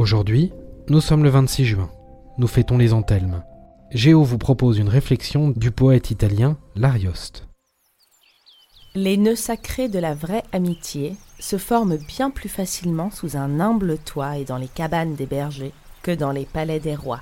Aujourd'hui, nous sommes le 26 juin. Nous fêtons les Antelmes. Géo vous propose une réflexion du poète italien L'Arioste. Les nœuds sacrés de la vraie amitié se forment bien plus facilement sous un humble toit et dans les cabanes des bergers que dans les palais des rois.